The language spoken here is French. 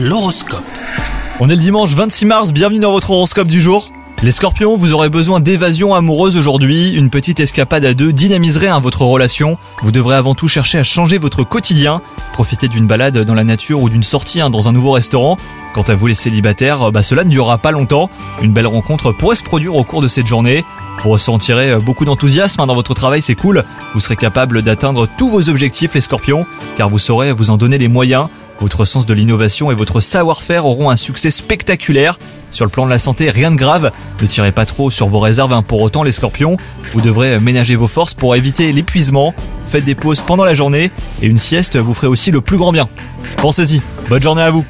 L'horoscope. On est le dimanche 26 mars, bienvenue dans votre horoscope du jour. Les scorpions, vous aurez besoin d'évasion amoureuse aujourd'hui. Une petite escapade à deux dynamiserait hein, votre relation. Vous devrez avant tout chercher à changer votre quotidien. Profitez d'une balade dans la nature ou d'une sortie hein, dans un nouveau restaurant. Quant à vous les célibataires, bah, cela ne durera pas longtemps. Une belle rencontre pourrait se produire au cours de cette journée. Vous ressentirez euh, beaucoup d'enthousiasme hein, dans votre travail, c'est cool. Vous serez capable d'atteindre tous vos objectifs les scorpions, car vous saurez vous en donner les moyens. Votre sens de l'innovation et votre savoir-faire auront un succès spectaculaire. Sur le plan de la santé, rien de grave. Ne tirez pas trop sur vos réserves hein, pour autant les scorpions. Vous devrez ménager vos forces pour éviter l'épuisement. Faites des pauses pendant la journée et une sieste vous ferait aussi le plus grand bien. Pensez-y. Bonne journée à vous.